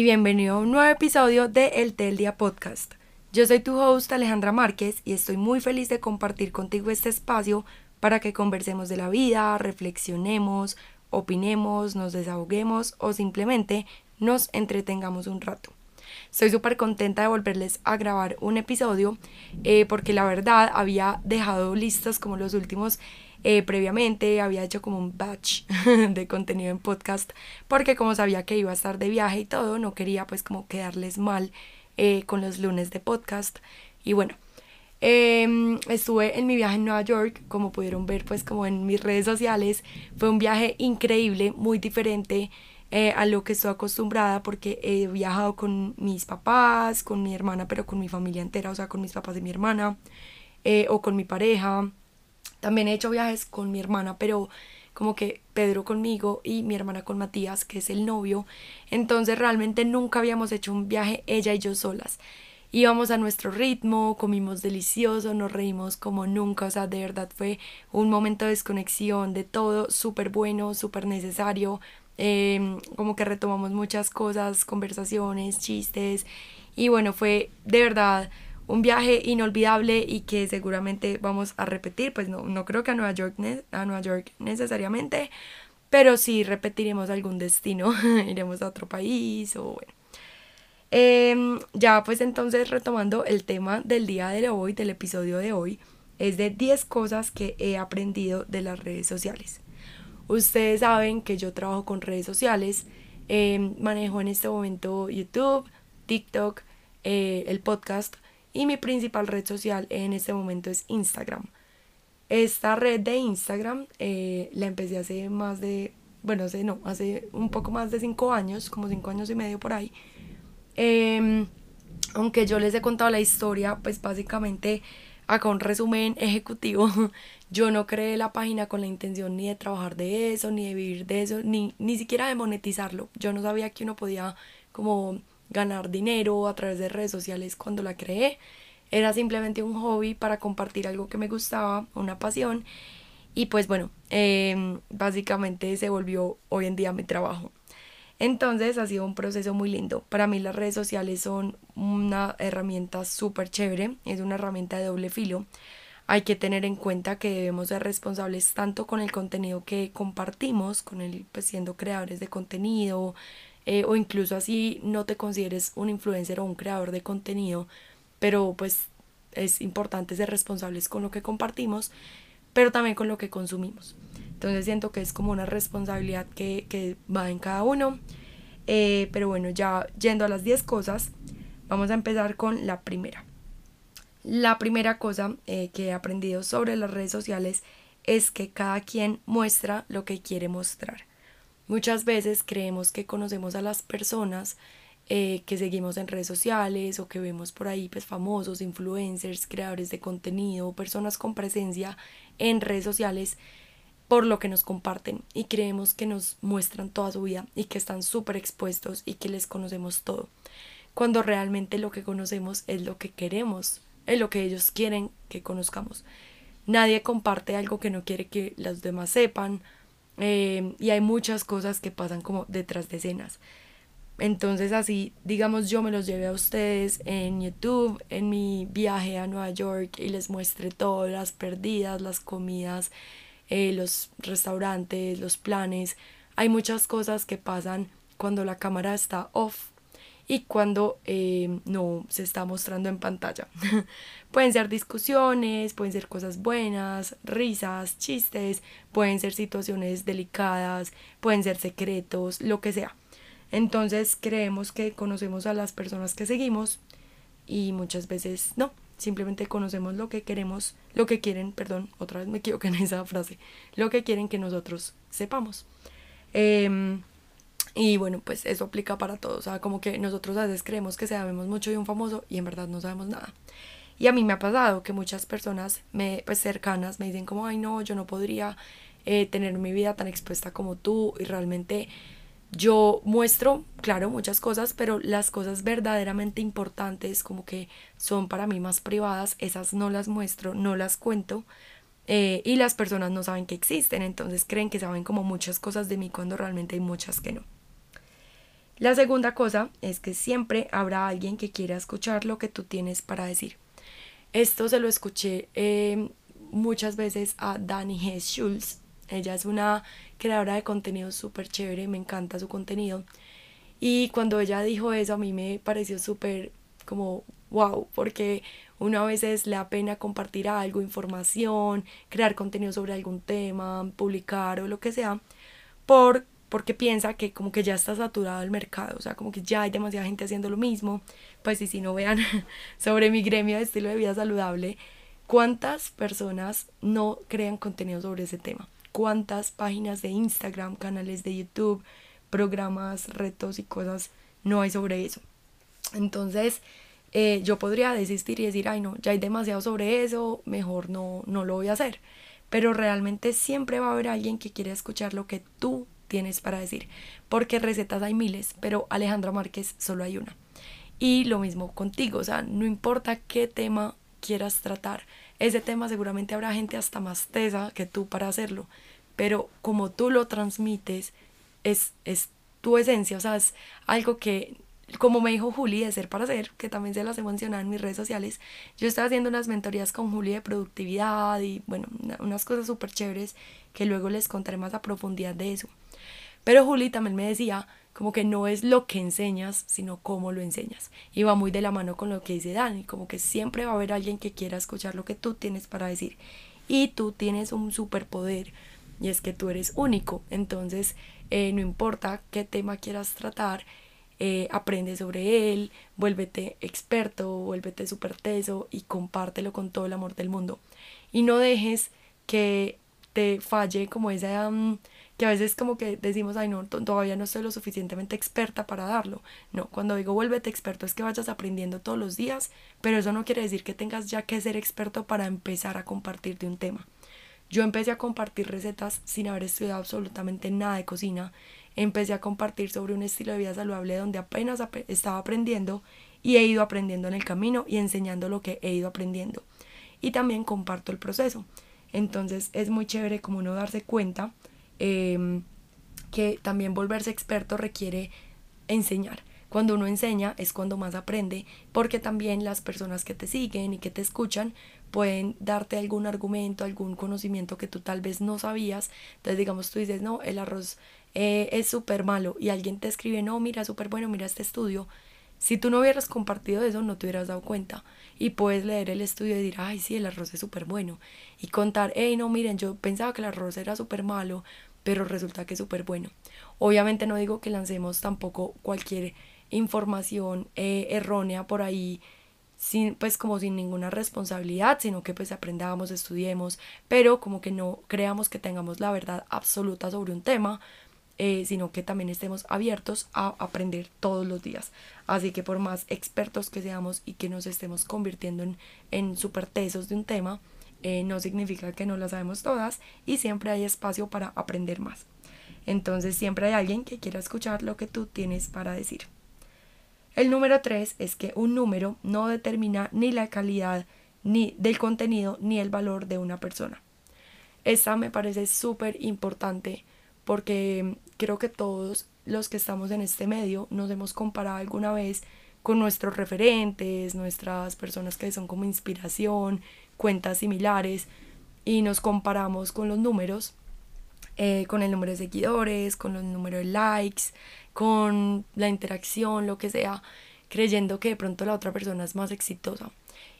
Y bienvenido a un nuevo episodio de El Tel Día Podcast. Yo soy tu host Alejandra Márquez y estoy muy feliz de compartir contigo este espacio para que conversemos de la vida, reflexionemos, opinemos, nos desahoguemos o simplemente nos entretengamos un rato. Estoy súper contenta de volverles a grabar un episodio eh, porque la verdad había dejado listos como los últimos eh, previamente había hecho como un batch de contenido en podcast porque como sabía que iba a estar de viaje y todo, no quería pues como quedarles mal eh, con los lunes de podcast. Y bueno, em, estuve en mi viaje en Nueva York, como pudieron ver pues como en mis redes sociales. Fue un viaje increíble, muy diferente eh, a lo que estoy acostumbrada porque he viajado con mis papás, con mi hermana, pero con mi familia entera, o sea, con mis papás y mi hermana, o con mi pareja también he hecho viajes con mi hermana, pero como que Pedro conmigo y mi hermana con Matías, que es el novio. Entonces realmente nunca habíamos hecho un viaje ella y yo solas. Íbamos a nuestro ritmo, comimos delicioso, nos reímos como nunca, o sea, de verdad fue un momento de desconexión de todo, súper bueno, súper necesario, em, como que retomamos muchas cosas, conversaciones, chistes, y bueno, fue de verdad un viaje inolvidable y que seguramente vamos a repetir, pues no, no creo que a Nueva York, a Nueva York necesariamente, pero sí repetiremos algún destino, iremos a otro país o bueno. Em, ya pues entonces retomando el tema del día de hoy, del episodio de hoy, es de 10 cosas que he aprendido de las redes sociales. Ustedes saben que yo trabajo con redes sociales, em, manejo en este momento YouTube, TikTok, eh, el podcast, y mi principal red social en este momento es Instagram. Esta red de Instagram eh, la empecé hace más de, bueno, hace, no, hace un poco más de cinco años, como cinco años y medio por ahí. Em, aunque yo les he contado la historia, pues básicamente acá un resumen ejecutivo. Yo no creé la página con la intención ni de trabajar de eso, ni de vivir de eso, ni, ni siquiera de monetizarlo. Yo no sabía que uno podía como ganar dinero a través de redes sociales cuando la creé. Era simplemente un hobby para compartir algo que me gustaba, una pasión. Y pues bueno, em, básicamente se volvió hoy en día mi trabajo. Entonces ha sido un proceso muy lindo. Para mí las redes sociales son una herramienta súper chévere, es una herramienta de doble filo. Hay que tener en cuenta que debemos ser responsables tanto con el contenido que compartimos, con el, pues siendo creadores de contenido, eh, o incluso así no te consideres un influencer o un creador de contenido, pero pues es importante ser responsables con lo que compartimos, pero también con lo que consumimos. Entonces siento que es como una responsabilidad que, que va en cada uno. Eh, pero bueno, ya yendo a las 10 cosas, vamos a empezar con la primera. La primera cosa eh, que he aprendido sobre las redes sociales es que cada quien muestra lo que quiere mostrar. Muchas veces creemos que conocemos a las personas eh, que seguimos en redes sociales o que vemos por ahí pues famosos, influencers, creadores de contenido, personas con presencia en redes sociales por lo que nos comparten y creemos que nos muestran toda su vida y que están súper expuestos y que les conocemos todo. Cuando realmente lo que conocemos es lo que queremos, es lo que ellos quieren que conozcamos. Nadie comparte algo que no quiere que los demás sepan Em, y hay muchas cosas que pasan como detrás de escenas. Entonces así, digamos, yo me los llevé a ustedes en YouTube, en mi viaje a Nueva York y les muestre todas las perdidas, las comidas, eh, los restaurantes, los planes. Hay muchas cosas que pasan cuando la cámara está off y cuando eh, no se está mostrando en pantalla. pueden ser discusiones, pueden ser cosas buenas, risas, chistes, pueden ser situaciones delicadas, pueden ser secretos, lo que sea. Entonces creemos que conocemos a las personas que seguimos y muchas veces no, simplemente conocemos lo que queremos, lo que quieren, perdón, otra vez me equivoqué en esa frase, lo que quieren que nosotros sepamos. Em, y bueno, pues eso aplica para todos. O sea, como que nosotros a veces creemos que sabemos mucho de un famoso y en verdad no sabemos nada. Y a mí me ha pasado que muchas personas me, pues cercanas me dicen como, ay no, yo no podría eh, tener mi vida tan expuesta como tú. Y realmente yo muestro, claro, muchas cosas, pero las cosas verdaderamente importantes, como que son para mí más privadas, esas no las muestro, no las cuento. Eh, y las personas no saben que existen, entonces creen que saben como muchas cosas de mí cuando realmente hay muchas que no. La segunda cosa es que siempre habrá alguien que quiera escuchar lo que tú tienes para decir. Esto se lo escuché eh, muchas veces a Dani Hess Schultz. Ella es una creadora de contenido súper chévere, me encanta su contenido. Y cuando ella dijo eso a mí me pareció súper como wow, porque uno a veces le da pena compartir algo, información, crear contenido sobre algún tema, publicar o lo que sea, por, porque piensa que como que ya está saturado el mercado, o sea, como que ya hay demasiada gente haciendo lo mismo. Pues y si no vean sobre mi gremio de estilo de vida saludable, ¿cuántas personas no crean contenido sobre ese tema? ¿Cuántas páginas de Instagram, canales de YouTube, programas, retos y cosas no hay sobre eso? Entonces, eh, yo podría desistir y decir, ay no, ya hay demasiado sobre eso, mejor no, no lo voy a hacer. Pero realmente siempre va a haber alguien que quiere escuchar lo que tú tienes para decir. Porque recetas hay miles, pero Alejandra Márquez solo hay una. Y lo mismo contigo, o sea, no importa qué tema quieras tratar, ese tema seguramente habrá gente hasta más tesa que tú para hacerlo, pero como tú lo transmites, es, es tu esencia, o sea, es algo que como me dijo Juli de Ser para Ser, que también se las he mencionado en mis redes sociales, yo estaba haciendo unas mentorías con Juli de productividad y bueno, unas cosas súper chéveres que luego les contaré más a profundidad de eso. Pero Juli también me decía como que no es lo que enseñas, sino cómo lo enseñas. Y va muy de la mano con lo que dice Dani, como que siempre va a haber alguien que quiera escuchar lo que tú tienes para decir. Y tú tienes un superpoder, y es que tú eres único. Entonces, eh, no importa qué tema quieras tratar, eh, aprende sobre él, vuélvete experto, vuélvete súper teso y compártelo con todo el amor del mundo. Y no dejes que te falle como esa... Mm, que a veces como que decimos, ay no, todavía no soy lo suficientemente experta para darlo. No, cuando digo vuélvete experto es que vayas aprendiendo todos los días, pero eso no quiere decir que tengas ya que ser experto para empezar a compartirte un tema. Yo empecé a compartir recetas sin haber estudiado absolutamente nada de cocina empecé a compartir sobre un estilo de vida saludable donde apenas estaba aprendiendo y he ido aprendiendo en el camino y enseñando lo que he ido aprendiendo. Y también comparto el proceso. Entonces es muy chévere como uno darse cuenta em, que también volverse experto requiere enseñar. Cuando uno enseña es cuando más aprende, porque también las personas que te siguen y que te escuchan pueden darte algún argumento, algún conocimiento que tú tal vez no sabías. Entonces, digamos, tú dices, no, el arroz eh, es súper malo y alguien te escribe, no, mira, súper bueno, mira este estudio. Si tú no hubieras compartido eso, no te hubieras dado cuenta. Y puedes leer el estudio y decir, ay, sí, el arroz es súper bueno. Y contar, hey, no, miren, yo pensaba que el arroz era súper malo, pero resulta que es súper bueno. Obviamente no digo que lancemos tampoco cualquier información eh, errónea por ahí sin pues como sin ninguna responsabilidad sino que pues aprendamos estudiemos pero como que no creamos que tengamos la verdad absoluta sobre un tema eh, sino que también estemos abiertos a aprender todos los días. Así que por más expertos que seamos y que nos estemos convirtiendo en, en tesos de un tema eh, no significa que no lo sabemos todas y siempre hay espacio para aprender más. Entonces siempre hay alguien que quiera escuchar lo que tú tienes para decir. El número tres es que un número no determina ni la calidad ni del contenido ni el valor de una persona. Esta me parece súper importante porque creo que todos los que estamos en este medio nos hemos comparado alguna vez con nuestros referentes, nuestras personas que son como inspiración, cuentas similares y nos comparamos con los números, eh, con el número de seguidores, con los números de likes, con la interacción, lo que sea, creyendo que de pronto la otra persona es más exitosa.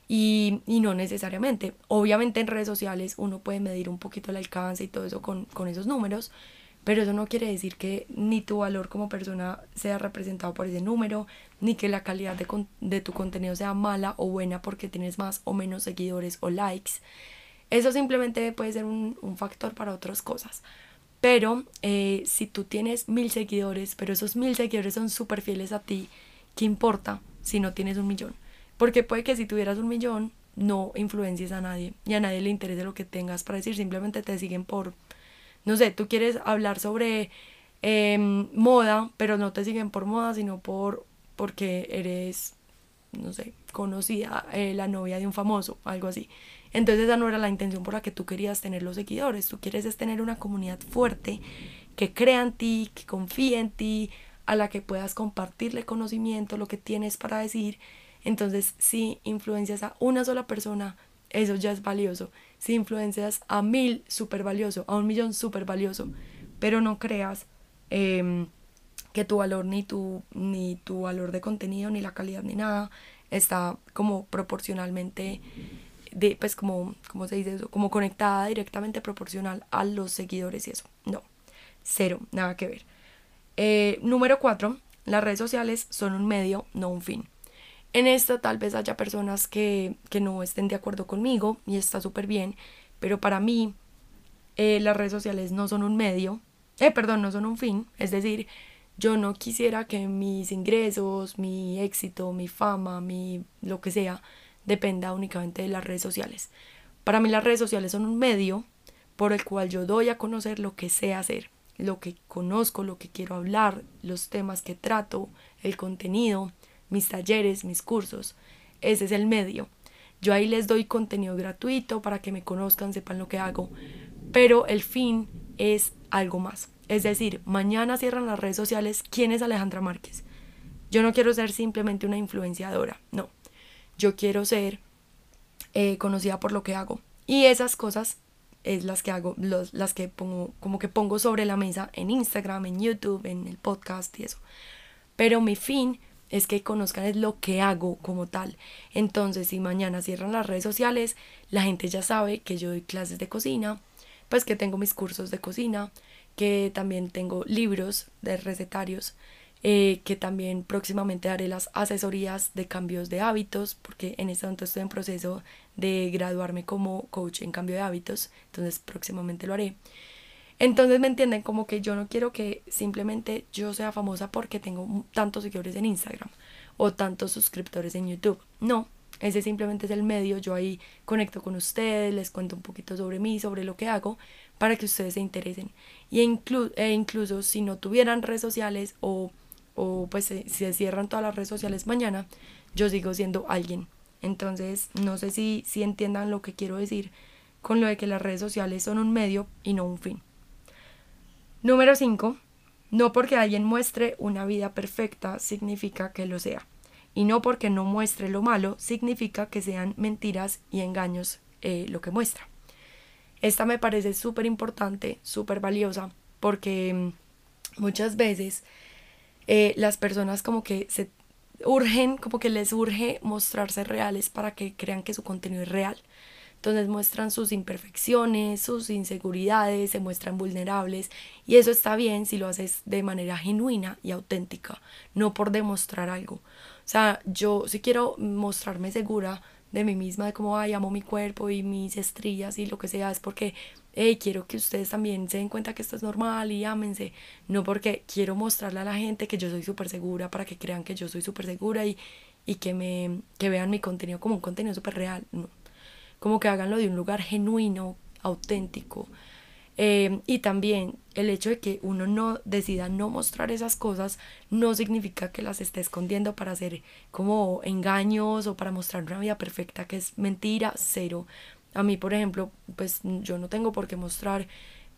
Y, y, no necesariamente. Obviamente en redes sociales uno puede medir un poquito el alcance y todo eso con, con esos números, pero eso no quiere decir que ni tu valor como persona sea representado por ese número, ni que la calidad de, de tu contenido sea mala o buena porque tienes más o menos seguidores o likes. Eso simplemente puede ser un, un factor para otras cosas. Pero eh, si tú tienes mil seguidores, pero esos mil seguidores son súper fieles a ti, ¿qué importa si no tienes un millón? Porque puede que si tuvieras un millón no influencies a nadie y a nadie le interese lo que tengas para decir, simplemente te siguen por, no sé, tú quieres hablar sobre em, moda, pero no te siguen por moda, sino por porque eres, no sé, conocida, eh, la novia de un famoso, algo así. Entonces esa no era la intención por la que tú querías tener los seguidores. Tú quieres es tener una comunidad fuerte que crea en ti, que confíe en ti, a la que puedas compartirle conocimiento, lo que tienes para decir. Entonces, si influencias a una sola persona, eso ya es valioso. Si influencias a mil, súper valioso, a un millón, súper valioso. Pero no creas em, que tu valor, ni tu, ni tu valor de contenido, ni la calidad, ni nada, está como proporcionalmente de pues como como se dice eso como conectada directamente proporcional a los seguidores y eso. No cero nada que ver. Eh, número cuatro las redes sociales son un medio no un fin en esto tal vez haya personas que, que no estén de acuerdo conmigo y está súper bien, pero para mí eh, las redes sociales no son un medio, eh, perdón, no son un fin, es decir, yo no quisiera que mis ingresos, mi éxito, mi fama, mi lo que sea, dependa únicamente de las redes sociales. Para mí las redes sociales son un medio por el cual yo doy a conocer lo que sé hacer, lo que conozco, lo que quiero hablar, los temas que trato, el contenido, mis talleres, mis cursos. Ese es el medio. Yo ahí les doy contenido gratuito para que me conozcan, sepan lo que hago, pero el fin es algo más. Es decir, mañana cierran las redes sociales. ¿Quién es Alejandra Márquez? Yo no quiero ser simplemente una influenciadora, no. Yo quiero ser eh, conocida por lo que hago. Y esas cosas es las que hago, las que pongo, como que pongo sobre la mesa en Instagram, en YouTube, en el podcast y eso. Pero mi fin es que conozcan es lo que hago como tal. Entonces, si mañana cierran las redes sociales, la gente ya sabe que yo doy clases de cocina, pues que tengo mis cursos de cocina, que también tengo libros de recetarios, eh, que también próximamente haré las asesorías de cambios de hábitos, porque en este momento estoy en proceso de graduarme como coach en cambio de hábitos, entonces próximamente lo haré. Entonces me entienden como que yo no quiero que simplemente yo sea famosa porque tengo tantos seguidores en Instagram o tantos suscriptores en YouTube. No, ese simplemente es el medio. Yo ahí conecto con ustedes, les cuento un poquito sobre mí, sobre lo que hago, para que ustedes se interesen. Y e incluso si no tuvieran redes sociales o, o pues si se cierran todas las redes sociales mañana, yo sigo siendo alguien. Entonces, no sé si, si entiendan lo que quiero decir con lo de que las redes sociales son un medio y no un fin. Número 5. No porque alguien muestre una vida perfecta significa que lo sea. Y no porque no muestre lo malo significa que sean mentiras y engaños eh, lo que muestra. Esta me parece súper importante, súper valiosa, porque mm, muchas veces eh, las personas como que se urgen, como que les urge mostrarse reales para que crean que su contenido es real. Entonces muestran sus imperfecciones, sus inseguridades, se muestran vulnerables y eso está bien si lo haces de manera genuina y auténtica, no por demostrar algo. O sea, yo si quiero mostrarme segura de mí misma, de cómo, amo mi cuerpo y mis estrías y lo que sea, es porque, hey, quiero que ustedes también se den cuenta que esto es normal y ámense, no porque quiero mostrarle a la gente que yo soy súper segura para que crean que yo soy súper segura y, y que, me, que vean mi contenido como un contenido súper real, no como que háganlo de un lugar genuino, auténtico. Eh, y también el hecho de que uno no decida no mostrar esas cosas no significa que las esté escondiendo para hacer como engaños o para mostrar una vida perfecta que es mentira, cero. A mí, por ejemplo, pues yo no tengo por qué mostrar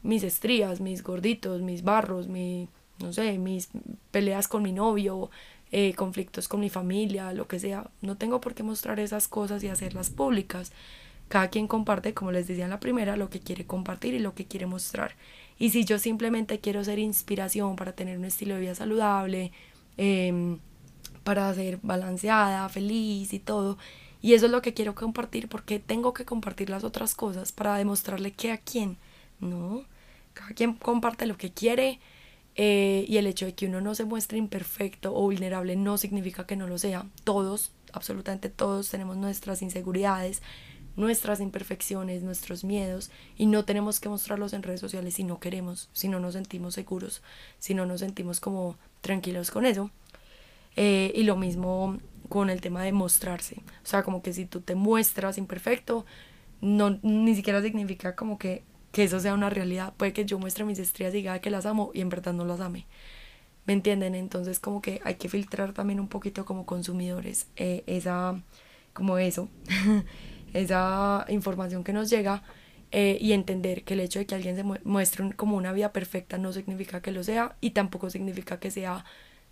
mis estrías, mis gorditos, mis barros, mi, no sé, mis peleas con mi novio, eh, conflictos con mi familia, lo que sea. No tengo por qué mostrar esas cosas y hacerlas públicas. Cada quien comparte, como les decía en la primera, lo que quiere compartir y lo que quiere mostrar. Y si yo simplemente quiero ser inspiración para tener un estilo de vida saludable, em, para ser balanceada, feliz y todo, y eso es lo que quiero compartir porque tengo que compartir las otras cosas para demostrarle que a quién, ¿no? Cada quien comparte lo que quiere eh, y el hecho de que uno no se muestre imperfecto o vulnerable no significa que no lo sea. Todos, absolutamente todos tenemos nuestras inseguridades, nuestras imperfecciones, nuestros miedos y no tenemos que mostrarlos en redes sociales si no queremos, si no nos sentimos seguros, si no nos sentimos como tranquilos con eso. Eh, y lo mismo con el tema de mostrarse. O sea, como que si tú te muestras imperfecto, no, ni siquiera significa como que, que eso sea una realidad. Puede que yo muestre mis estrellas y diga que las amo y en verdad no las ame. ¿Me entienden? Entonces como que hay que filtrar también un poquito como consumidores eh, esa, como eso. esa información que nos llega eh, y entender que el hecho de que alguien se muestre como una vida perfecta no significa que lo sea y tampoco significa que sea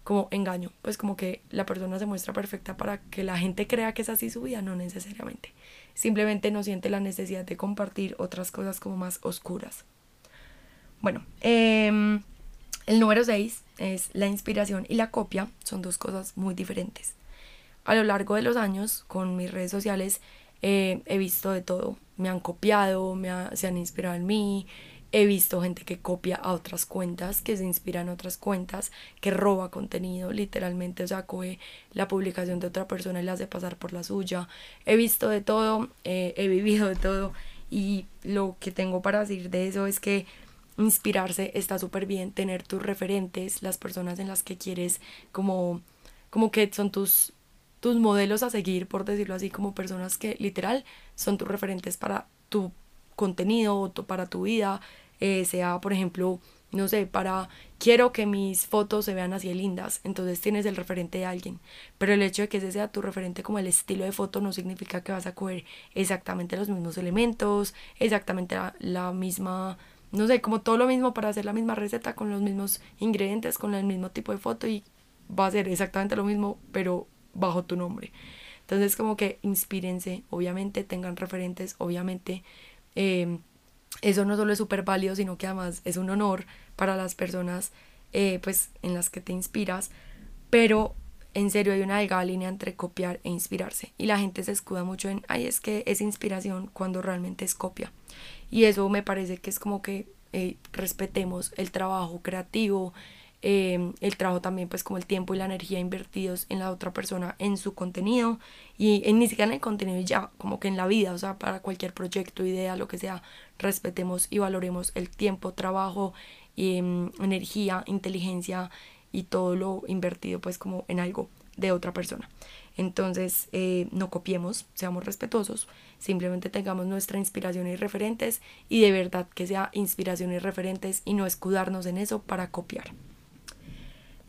como engaño, pues como que la persona se muestra perfecta para que la gente crea que es así su vida, no necesariamente. Simplemente no siente la necesidad de compartir otras cosas como más oscuras. Bueno, em, el número 6 es la inspiración y la copia, son dos cosas muy diferentes. A lo largo de los años, con mis redes sociales, eh, he visto de todo. Me han copiado, me se han inspirado en mí, He visto gente que copia a otras cuentas, que se inspira en otras cuentas, que roba contenido, literalmente, o sea, coge la publicación de otra persona y la hace pasar por la suya. He visto de todo, eh, he vivido de todo y lo que tengo para decir de eso es que inspirarse está súper bien, tener tus referentes, las personas en las que quieres como, como que son tus, tus modelos a seguir, por decirlo así, como personas que literal son tus referentes para tu contenido o para tu vida, eh, sea, por ejemplo, no sé, para quiero que mis fotos se vean así lindas, entonces tienes el referente de alguien, pero el hecho de que ese sea tu referente como el estilo de foto no significa que vas a coger exactamente los mismos elementos, exactamente la, misma, no sé, como todo lo mismo para hacer la misma receta con los mismos ingredientes, con el mismo tipo de foto y va a ser exactamente lo mismo, pero bajo tu nombre. Entonces como que inspírense, obviamente tengan referentes, obviamente eh, eso no solo es súper válido, sino que además es un honor para las personas eh, pues, en las que te inspiras, pero en serio hay una delgada línea entre copiar e inspirarse y la gente se escuda mucho en, ay, es que es inspiración cuando realmente es copia. Y eso me parece que es como que eh, respetemos el trabajo creativo, Em, el trabajo también pues como el tiempo y la energía invertidos en la otra persona en su contenido y en, ni siquiera en el contenido ya como que en la vida o sea para cualquier proyecto idea lo que sea respetemos y valoremos el tiempo trabajo em, energía inteligencia y todo lo invertido pues como en algo de otra persona. Entonces eh, no copiemos seamos respetuosos simplemente tengamos nuestra inspiración y referentes y de verdad que sea inspiración y referentes y no escudarnos en eso para copiar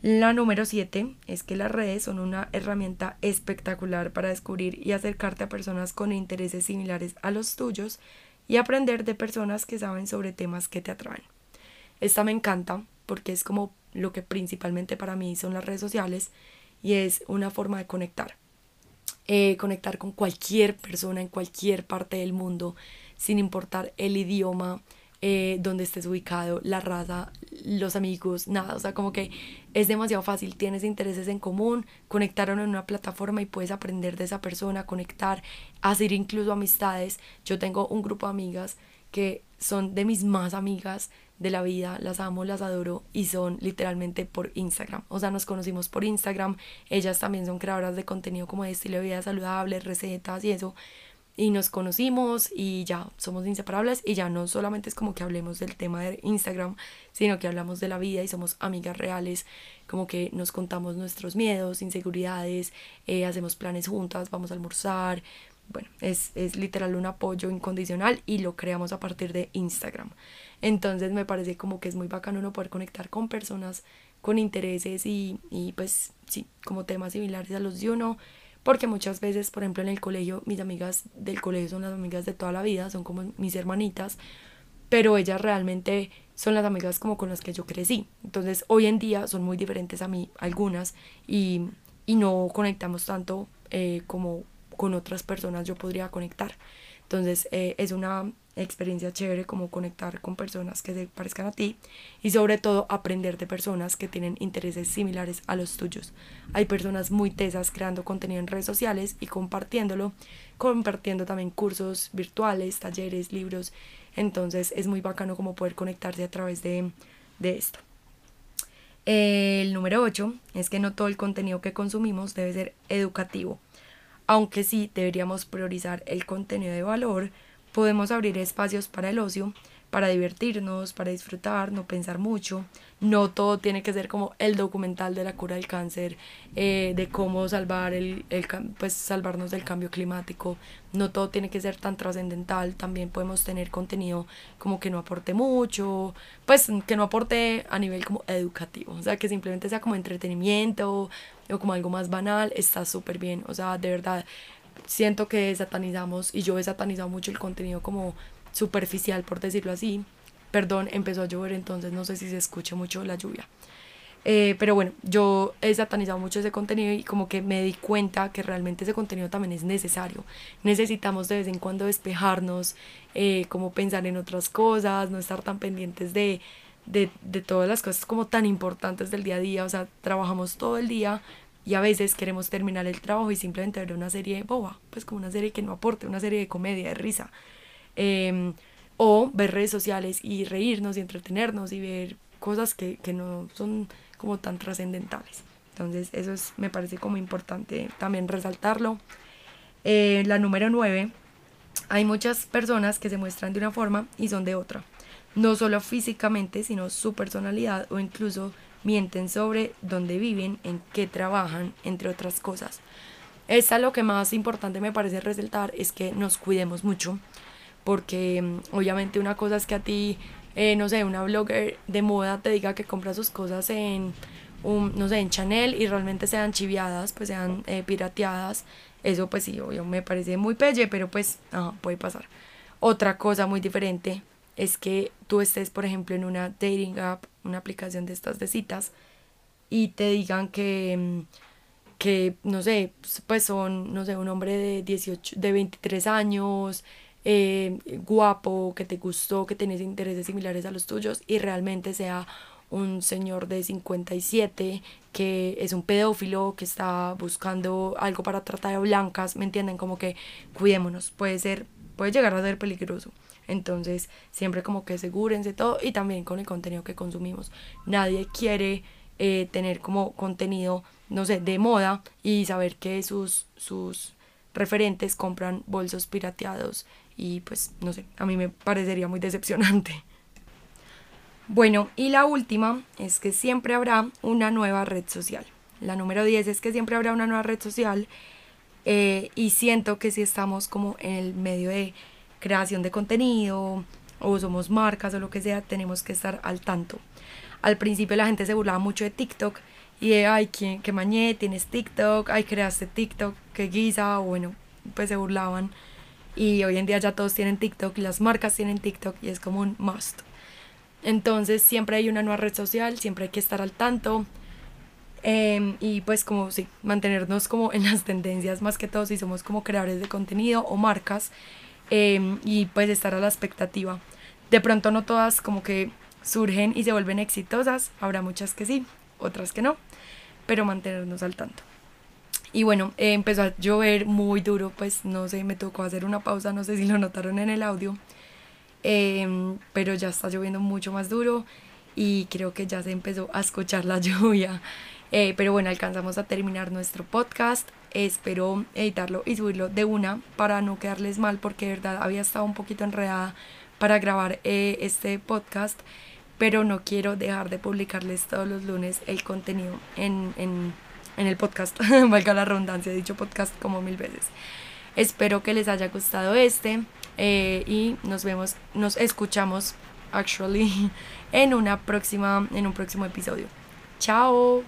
la número 7 es que las redes son una herramienta espectacular para descubrir y acercarte a personas con intereses similares a los tuyos y aprender de personas que saben sobre temas que te atraen. Esta me encanta porque es como lo que principalmente para mí son las redes sociales y es una forma de conectar. Eh, conectar con cualquier persona en cualquier parte del mundo sin importar el idioma, eh, donde estés ubicado, la raza, los amigos, nada, o sea, como que es demasiado fácil, tienes intereses en común, conectaron en una plataforma y puedes aprender de esa persona, conectar, hacer incluso amistades. Yo tengo un grupo de amigas que son de mis más amigas de la vida, las amo, las adoro y son literalmente por Instagram. O sea, nos conocimos por Instagram, ellas también son creadoras de contenido como de estilo de vida saludable, recetas y eso y nos conocimos y ya somos inseparables y ya no solamente es como que hablemos del tema de Instagram, sino que hablamos de la vida y somos amigas reales, como que nos contamos nuestros miedos, inseguridades, eh, hacemos planes juntas, vamos a almorzar, bueno, es, es literal un apoyo incondicional y lo creamos a partir de Instagram. Entonces me parece como que es muy bacano uno poder conectar con personas con intereses y, y pues sí, como temas similares a los de uno porque muchas veces, por ejemplo, en el colegio, mis amigas del colegio son las amigas de toda la vida, son como mis hermanitas, pero ellas realmente son las amigas como con las que yo crecí. Entonces, hoy en día son muy diferentes a mí, algunas, y, y no conectamos tanto eh, como con otras personas yo podría conectar. Entonces, eh, es una experiencia chévere como conectar con personas que se parezcan a ti y sobre todo aprender de personas que tienen intereses similares a los tuyos. Hay personas muy tesas creando contenido en redes sociales y compartiéndolo, compartiendo también cursos virtuales, talleres, libros. Entonces es muy bacano como poder conectarse a través de, de esto. El número 8 es que no todo el contenido que consumimos debe ser educativo, aunque sí deberíamos priorizar el contenido de valor Podemos abrir espacios para el ocio, para divertirnos, para disfrutar, no pensar mucho. No todo tiene que ser como el documental de la cura del cáncer, eh, de cómo salvar el, el, pues salvarnos del cambio climático. No todo tiene que ser tan trascendental. También podemos tener contenido como que no aporte mucho, pues que no aporte a nivel como educativo. O sea, que simplemente sea como entretenimiento o como algo más banal. Está súper bien. O sea, de verdad siento que satanizamos y yo he satanizado mucho el contenido como superficial, por decirlo así. Perdón, empezó a llover, entonces no sé si se escucha mucho la lluvia. Eh, pero bueno, yo he satanizado mucho ese contenido y como que me di cuenta que realmente ese contenido también es necesario. Necesitamos de vez en cuando despejarnos, eh, como pensar en otras cosas, no estar tan pendientes de, de, de todas las cosas como tan importantes del día a día. O sea, trabajamos todo el día y a veces queremos terminar el trabajo y simplemente ver una serie boba, pues como una serie que no aporte, una serie de comedia, de risa. Em, o ver redes sociales y reírnos y entretenernos y ver cosas que, que no son como tan trascendentales. Entonces eso es, me parece como importante también resaltarlo. Eh, la número 9, hay muchas personas que se muestran de una forma y son de otra. No solo físicamente, sino su personalidad o incluso mienten sobre dónde viven, en qué trabajan, entre otras cosas. Esta lo que más importante me parece resaltar es que nos cuidemos mucho, porque mm, obviamente una cosa es que a ti eh, no sé, una blogger de moda te diga que compra sus cosas en, un, no sé, en Chanel y realmente sean chiviadas, pues sean eh, pirateadas, eso pues sí, obvio, me parece muy pelle, pero pues puede pasar. Otra cosa muy diferente es que tú estés, por ejemplo, en una dating app, una aplicación de estas de citas, y te digan que, mm, que no sé, pues son, no sé, un hombre de 18, de 23 años, eh, guapo, que te gustó, que tenés intereses similares a los tuyos y realmente sea un señor de 57 que es un pedófilo que está buscando algo para tratar de blancas, ¿me entienden? Como que cuidémonos, puede ser, puede llegar a ser peligroso. Entonces, siempre como que asegúrense todo y también con el contenido que consumimos. Nadie quiere eh, tener como contenido, no sé, de moda y saber que sus, sus referentes compran bolsos pirateados y pues no sé, a mí me parecería muy decepcionante. Bueno, y la última es que siempre habrá una nueva red social. La número 10 es que siempre habrá una nueva red social eh, y siento que si estamos como en el medio de creación de contenido o somos marcas o lo que sea, tenemos que estar al tanto. Al principio la gente se burlaba mucho de TikTok y de, ay, ¿qué, qué mañé? ¿Tienes TikTok? Ay, creaste TikTok, qué guisa, bueno, pues se burlaban y hoy en día ya todos tienen TikTok, las marcas tienen TikTok y es como un must. Entonces siempre hay una nueva red social, siempre hay que estar al tanto. Em, y pues como sí, mantenernos como en las tendencias más que todo si somos como creadores de contenido o marcas em, y pues estar a la expectativa. De pronto no todas como que surgen y se vuelven exitosas, habrá muchas que sí, otras que no, pero mantenernos al tanto. Y bueno, empezó a llover muy duro, pues no sé, me tocó hacer una pausa, no sé si lo notaron en el audio, em, pero ya está lloviendo mucho más duro y creo que ya se empezó a escuchar la lluvia. Eh, pero bueno, alcanzamos a terminar nuestro podcast. Espero editarlo y subirlo de una para no quedarles mal porque de verdad había estado un poquito enredada para grabar eh, este podcast, pero no quiero dejar de publicarles todos los lunes el contenido en, en en el podcast, valga la redundancia, he dicho podcast como mil veces. Espero que les haya gustado este eh, y nos vemos, nos escuchamos actually en una próxima, en un próximo episodio. Chao.